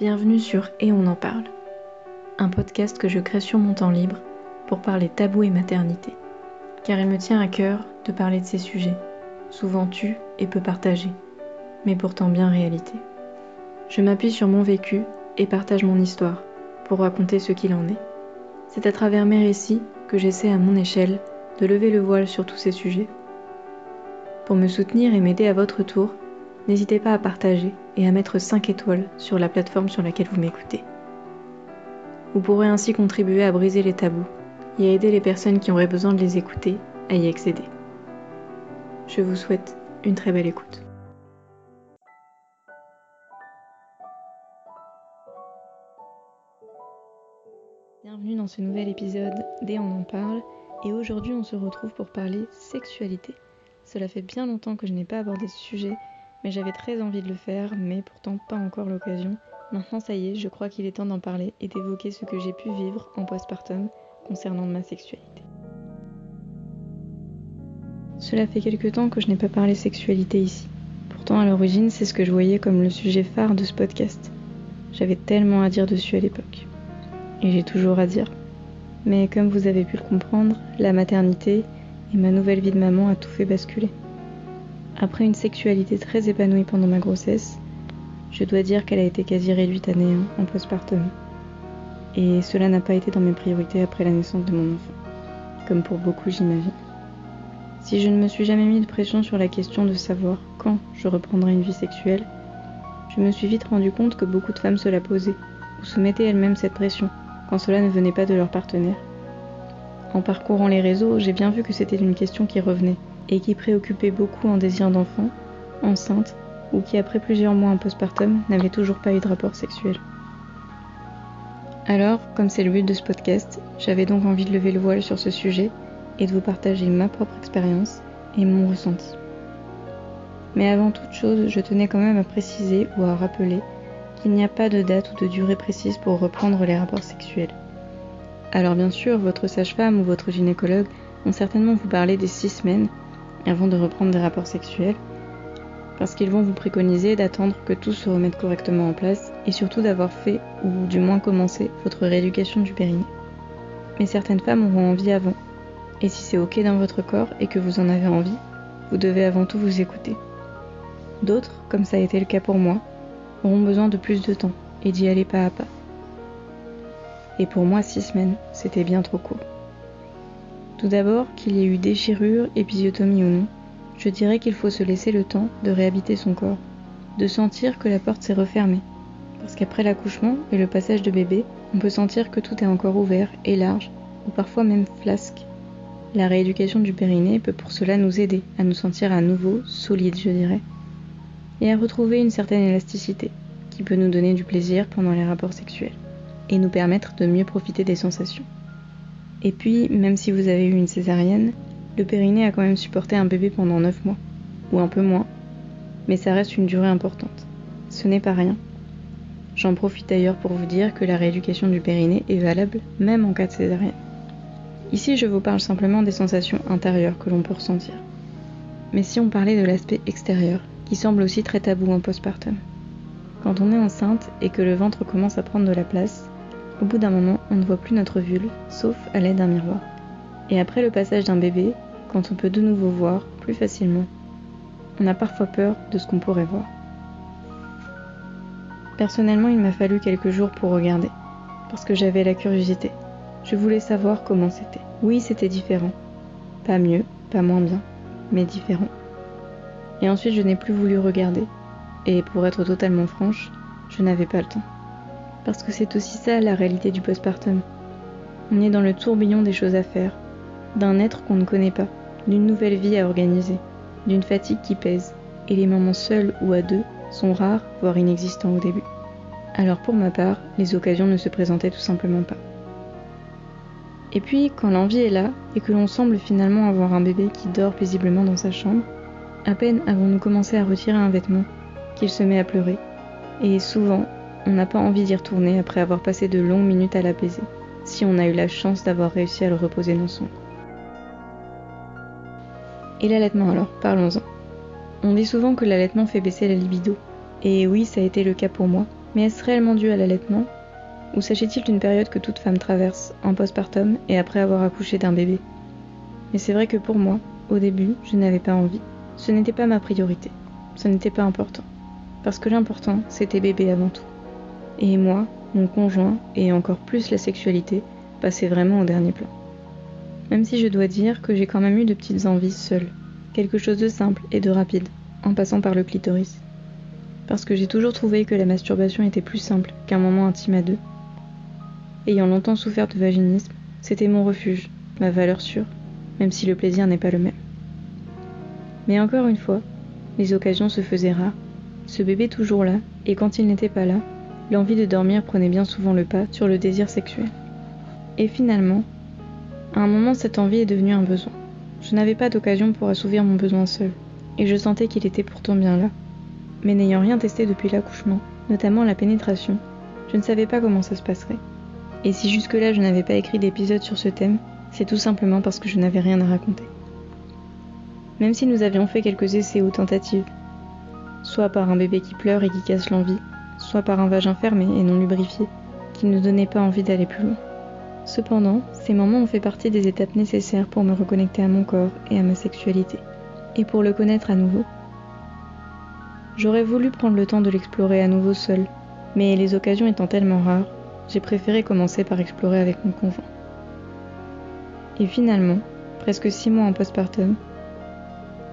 Bienvenue sur Et on en parle, un podcast que je crée sur mon temps libre pour parler tabou et maternité, car il me tient à cœur de parler de ces sujets, souvent tus et peu partagés, mais pourtant bien réalité. Je m'appuie sur mon vécu et partage mon histoire pour raconter ce qu'il en est. C'est à travers mes récits que j'essaie à mon échelle de lever le voile sur tous ces sujets. Pour me soutenir et m'aider à votre tour, n'hésitez pas à partager et à mettre 5 étoiles sur la plateforme sur laquelle vous m'écoutez. Vous pourrez ainsi contribuer à briser les tabous et à aider les personnes qui auraient besoin de les écouter à y accéder. Je vous souhaite une très belle écoute. Bienvenue dans ce nouvel épisode d'Et on en parle et aujourd'hui on se retrouve pour parler sexualité. Cela fait bien longtemps que je n'ai pas abordé ce sujet, mais j'avais très envie de le faire, mais pourtant pas encore l'occasion. Maintenant ça y est, je crois qu'il est temps d'en parler et d'évoquer ce que j'ai pu vivre en postpartum concernant ma sexualité. Cela fait quelque temps que je n'ai pas parlé sexualité ici. Pourtant à l'origine c'est ce que je voyais comme le sujet phare de ce podcast. J'avais tellement à dire dessus à l'époque. Et j'ai toujours à dire. Mais comme vous avez pu le comprendre, la maternité et ma nouvelle vie de maman a tout fait basculer. Après une sexualité très épanouie pendant ma grossesse, je dois dire qu'elle a été quasi réduite à néant en postpartum. Et cela n'a pas été dans mes priorités après la naissance de mon enfant, comme pour beaucoup j'imagine. Si je ne me suis jamais mis de pression sur la question de savoir quand je reprendrai une vie sexuelle, je me suis vite rendu compte que beaucoup de femmes se la posaient, ou se mettaient elles-mêmes cette pression, quand cela ne venait pas de leur partenaire. En parcourant les réseaux, j'ai bien vu que c'était une question qui revenait et qui préoccupait beaucoup en désir d'enfant, enceinte ou qui après plusieurs mois en postpartum n'avait toujours pas eu de rapport sexuel. Alors, comme c'est le but de ce podcast, j'avais donc envie de lever le voile sur ce sujet et de vous partager ma propre expérience et mon ressenti. Mais avant toute chose, je tenais quand même à préciser ou à rappeler il n'y a pas de date ou de durée précise pour reprendre les rapports sexuels. Alors bien sûr, votre sage-femme ou votre gynécologue vont certainement vous parler des six semaines avant de reprendre des rapports sexuels, parce qu'ils vont vous préconiser d'attendre que tout se remette correctement en place et surtout d'avoir fait, ou du moins commencé, votre rééducation du périnée. Mais certaines femmes auront envie avant, et si c'est ok dans votre corps et que vous en avez envie, vous devez avant tout vous écouter. D'autres, comme ça a été le cas pour moi, auront besoin de plus de temps et d'y aller pas à pas. Et pour moi, six semaines, c'était bien trop court. Tout d'abord, qu'il y ait eu déchirure, épisiotomie ou non, je dirais qu'il faut se laisser le temps de réhabiter son corps, de sentir que la porte s'est refermée. Parce qu'après l'accouchement et le passage de bébé, on peut sentir que tout est encore ouvert et large, ou parfois même flasque. La rééducation du périnée peut pour cela nous aider à nous sentir à nouveau solides, je dirais et à retrouver une certaine élasticité qui peut nous donner du plaisir pendant les rapports sexuels et nous permettre de mieux profiter des sensations. Et puis, même si vous avez eu une césarienne, le périnée a quand même supporté un bébé pendant 9 mois, ou un peu moins, mais ça reste une durée importante. Ce n'est pas rien. J'en profite d'ailleurs pour vous dire que la rééducation du périnée est valable même en cas de césarienne. Ici, je vous parle simplement des sensations intérieures que l'on peut ressentir. Mais si on parlait de l'aspect extérieur, qui semble aussi très tabou en postpartum. Quand on est enceinte et que le ventre commence à prendre de la place, au bout d'un moment, on ne voit plus notre vulve, sauf à l'aide d'un miroir. Et après le passage d'un bébé, quand on peut de nouveau voir plus facilement, on a parfois peur de ce qu'on pourrait voir. Personnellement, il m'a fallu quelques jours pour regarder, parce que j'avais la curiosité. Je voulais savoir comment c'était. Oui, c'était différent. Pas mieux, pas moins bien, mais différent. Et ensuite, je n'ai plus voulu regarder. Et pour être totalement franche, je n'avais pas le temps. Parce que c'est aussi ça la réalité du postpartum. On est dans le tourbillon des choses à faire, d'un être qu'on ne connaît pas, d'une nouvelle vie à organiser, d'une fatigue qui pèse, et les moments seuls ou à deux sont rares, voire inexistants au début. Alors pour ma part, les occasions ne se présentaient tout simplement pas. Et puis, quand l'envie est là, et que l'on semble finalement avoir un bébé qui dort paisiblement dans sa chambre, à peine avons-nous commencé à retirer un vêtement qu'il se met à pleurer, et souvent on n'a pas envie d'y retourner après avoir passé de longues minutes à l'apaiser, si on a eu la chance d'avoir réussi à le reposer dans son Et l'allaitement alors, parlons-en. On dit souvent que l'allaitement fait baisser la libido, et oui, ça a été le cas pour moi, Mais est-ce réellement dû à l'allaitement? Ou s'agit-il d'une période que toute femme traverse, en postpartum et après avoir accouché d'un bébé? Mais c'est vrai que pour moi, au début, je n'avais pas envie. Ce n'était pas ma priorité. Ce n'était pas important. Parce que l'important, c'était bébé avant tout. Et moi, mon conjoint, et encore plus la sexualité, passaient vraiment au dernier plan. Même si je dois dire que j'ai quand même eu de petites envies seules. Quelque chose de simple et de rapide, en passant par le clitoris. Parce que j'ai toujours trouvé que la masturbation était plus simple qu'un moment intime à deux. Ayant longtemps souffert de vaginisme, c'était mon refuge, ma valeur sûre, même si le plaisir n'est pas le même. Mais encore une fois, les occasions se faisaient rares, ce bébé toujours là, et quand il n'était pas là, l'envie de dormir prenait bien souvent le pas sur le désir sexuel. Et finalement, à un moment cette envie est devenue un besoin. Je n'avais pas d'occasion pour assouvir mon besoin seul, et je sentais qu'il était pourtant bien là. Mais n'ayant rien testé depuis l'accouchement, notamment la pénétration, je ne savais pas comment ça se passerait. Et si jusque-là je n'avais pas écrit d'épisode sur ce thème, c'est tout simplement parce que je n'avais rien à raconter. Même si nous avions fait quelques essais ou tentatives, soit par un bébé qui pleure et qui casse l'envie, soit par un vagin fermé et non lubrifié, qui ne donnait pas envie d'aller plus loin. Cependant, ces moments ont fait partie des étapes nécessaires pour me reconnecter à mon corps et à ma sexualité, et pour le connaître à nouveau. J'aurais voulu prendre le temps de l'explorer à nouveau seul, mais les occasions étant tellement rares, j'ai préféré commencer par explorer avec mon conjoint. Et finalement, presque six mois en postpartum,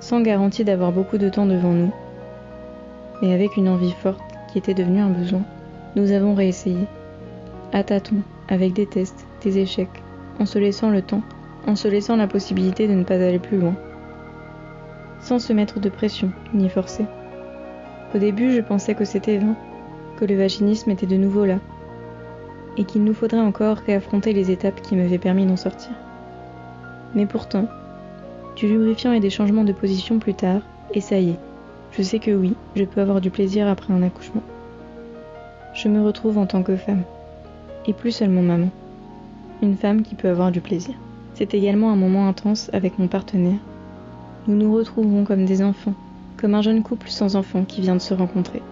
sans garantie d'avoir beaucoup de temps devant nous, mais avec une envie forte qui était devenue un besoin, nous avons réessayé. À tâtons, avec des tests, des échecs, en se laissant le temps, en se laissant la possibilité de ne pas aller plus loin. Sans se mettre de pression, ni forcer. Au début, je pensais que c'était vain, que le vaginisme était de nouveau là, et qu'il nous faudrait encore réaffronter les étapes qui m'avaient permis d'en sortir. Mais pourtant, du lubrifiant et des changements de position plus tard, et ça y est, je sais que oui, je peux avoir du plaisir après un accouchement. Je me retrouve en tant que femme, et plus seulement maman. Une femme qui peut avoir du plaisir. C'est également un moment intense avec mon partenaire. Nous nous retrouvons comme des enfants, comme un jeune couple sans enfants qui vient de se rencontrer.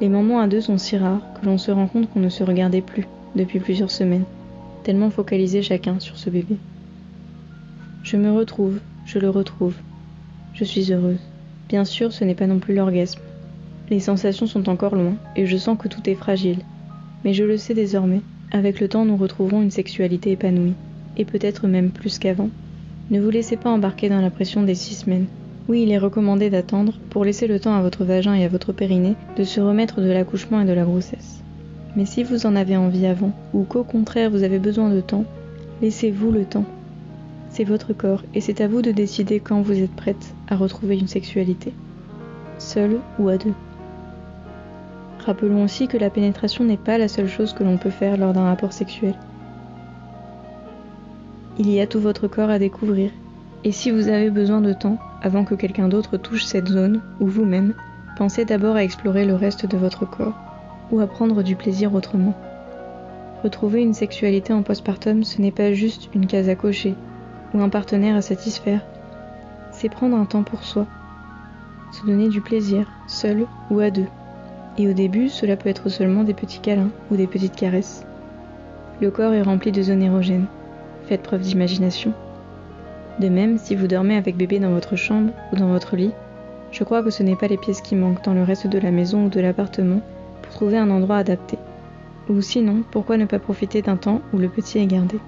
Les moments à deux sont si rares que l'on se rend compte qu'on ne se regardait plus depuis plusieurs semaines, tellement focalisé chacun sur ce bébé. Je me retrouve, je le retrouve. Je suis heureuse. Bien sûr, ce n'est pas non plus l'orgasme. Les sensations sont encore loin, et je sens que tout est fragile. Mais je le sais désormais, avec le temps nous retrouverons une sexualité épanouie, et peut-être même plus qu'avant. Ne vous laissez pas embarquer dans la pression des six semaines. Oui, il est recommandé d'attendre pour laisser le temps à votre vagin et à votre périnée de se remettre de l'accouchement et de la grossesse. Mais si vous en avez envie avant, ou qu'au contraire vous avez besoin de temps, laissez-vous le temps c'est votre corps et c'est à vous de décider quand vous êtes prête à retrouver une sexualité, seule ou à deux. Rappelons aussi que la pénétration n'est pas la seule chose que l'on peut faire lors d'un rapport sexuel. Il y a tout votre corps à découvrir, et si vous avez besoin de temps avant que quelqu'un d'autre touche cette zone, ou vous-même, pensez d'abord à explorer le reste de votre corps, ou à prendre du plaisir autrement. Retrouver une sexualité en postpartum, ce n'est pas juste une case à cocher, ou un partenaire à satisfaire. C'est prendre un temps pour soi, se donner du plaisir, seul ou à deux. Et au début, cela peut être seulement des petits câlins ou des petites caresses. Le corps est rempli de zones érogènes. Faites preuve d'imagination. De même, si vous dormez avec bébé dans votre chambre ou dans votre lit, je crois que ce n'est pas les pièces qui manquent dans le reste de la maison ou de l'appartement pour trouver un endroit adapté. Ou sinon, pourquoi ne pas profiter d'un temps où le petit est gardé?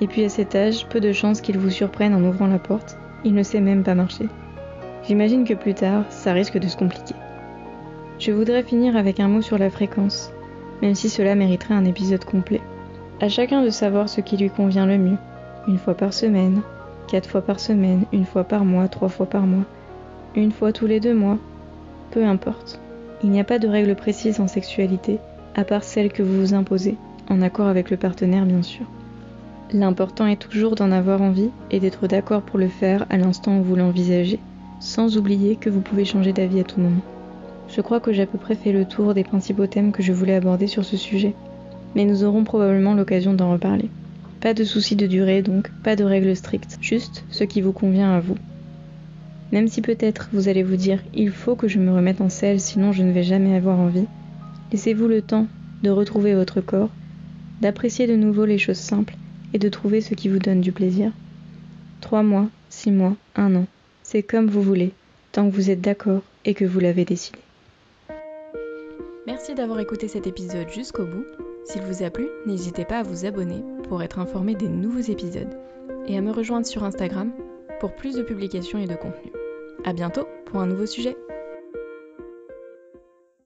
Et puis à cet âge, peu de chances qu'il vous surprenne en ouvrant la porte. Il ne sait même pas marcher. J'imagine que plus tard, ça risque de se compliquer. Je voudrais finir avec un mot sur la fréquence, même si cela mériterait un épisode complet. À chacun de savoir ce qui lui convient le mieux. Une fois par semaine, quatre fois par semaine, une fois par mois, trois fois par mois, une fois tous les deux mois. Peu importe. Il n'y a pas de règle précise en sexualité, à part celle que vous vous imposez, en accord avec le partenaire bien sûr. L'important est toujours d'en avoir envie et d'être d'accord pour le faire à l'instant où vous l'envisagez, sans oublier que vous pouvez changer d'avis à tout moment. Je crois que j'ai à peu près fait le tour des principaux thèmes que je voulais aborder sur ce sujet, mais nous aurons probablement l'occasion d'en reparler. Pas de souci de durée donc, pas de règles strictes, juste ce qui vous convient à vous. Même si peut-être vous allez vous dire il faut que je me remette en selle sinon je ne vais jamais avoir envie, Laissez-vous le temps de retrouver votre corps, d'apprécier de nouveau les choses simples et de trouver ce qui vous donne du plaisir. Trois mois, six mois, un an, c'est comme vous voulez, tant que vous êtes d'accord et que vous l'avez décidé. Merci d'avoir écouté cet épisode jusqu'au bout. S'il vous a plu, n'hésitez pas à vous abonner pour être informé des nouveaux épisodes et à me rejoindre sur Instagram pour plus de publications et de contenu. À bientôt pour un nouveau sujet.